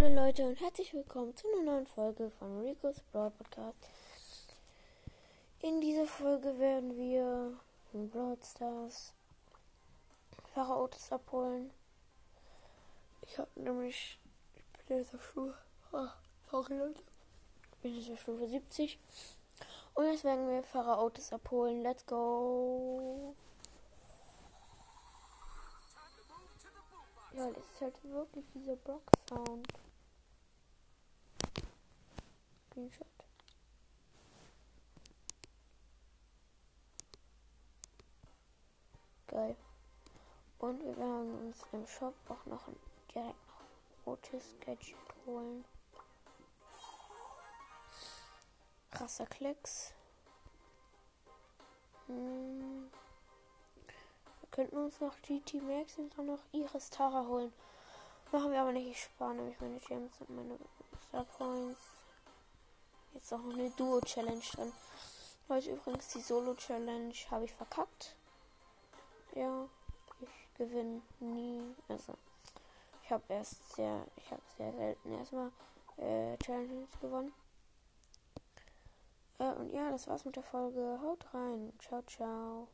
Hallo Leute und herzlich willkommen zu einer neuen Folge von Rico's Brawl Podcast. In dieser Folge werden wir in Brawl Stars Autos abholen. Ich habe nämlich, ich bin jetzt auf Stufe, oh, sorry Leute, ich bin jetzt auf Stufe 70. Und jetzt werden wir Autos abholen. Let's go! Ja, das ist halt wirklich dieser Block-Sound. Screenshot. Geil. Und wir werden uns im Shop auch noch ein, direkt noch Otis Gadget holen. Krasser Klecks. Hm. Wir könnten uns noch GT Max und dann noch Iris Tara holen. Machen wir aber nicht. Ich spare nämlich meine Gems und meine Star Points. Jetzt auch eine Duo-Challenge drin. Heute übrigens die Solo-Challenge habe ich verkackt. Ja, ich gewinne nie. Also, ich habe erst sehr, ich habe sehr selten erstmal äh, Challenges gewonnen. Äh, und ja, das war's mit der Folge. Haut rein. Ciao, ciao.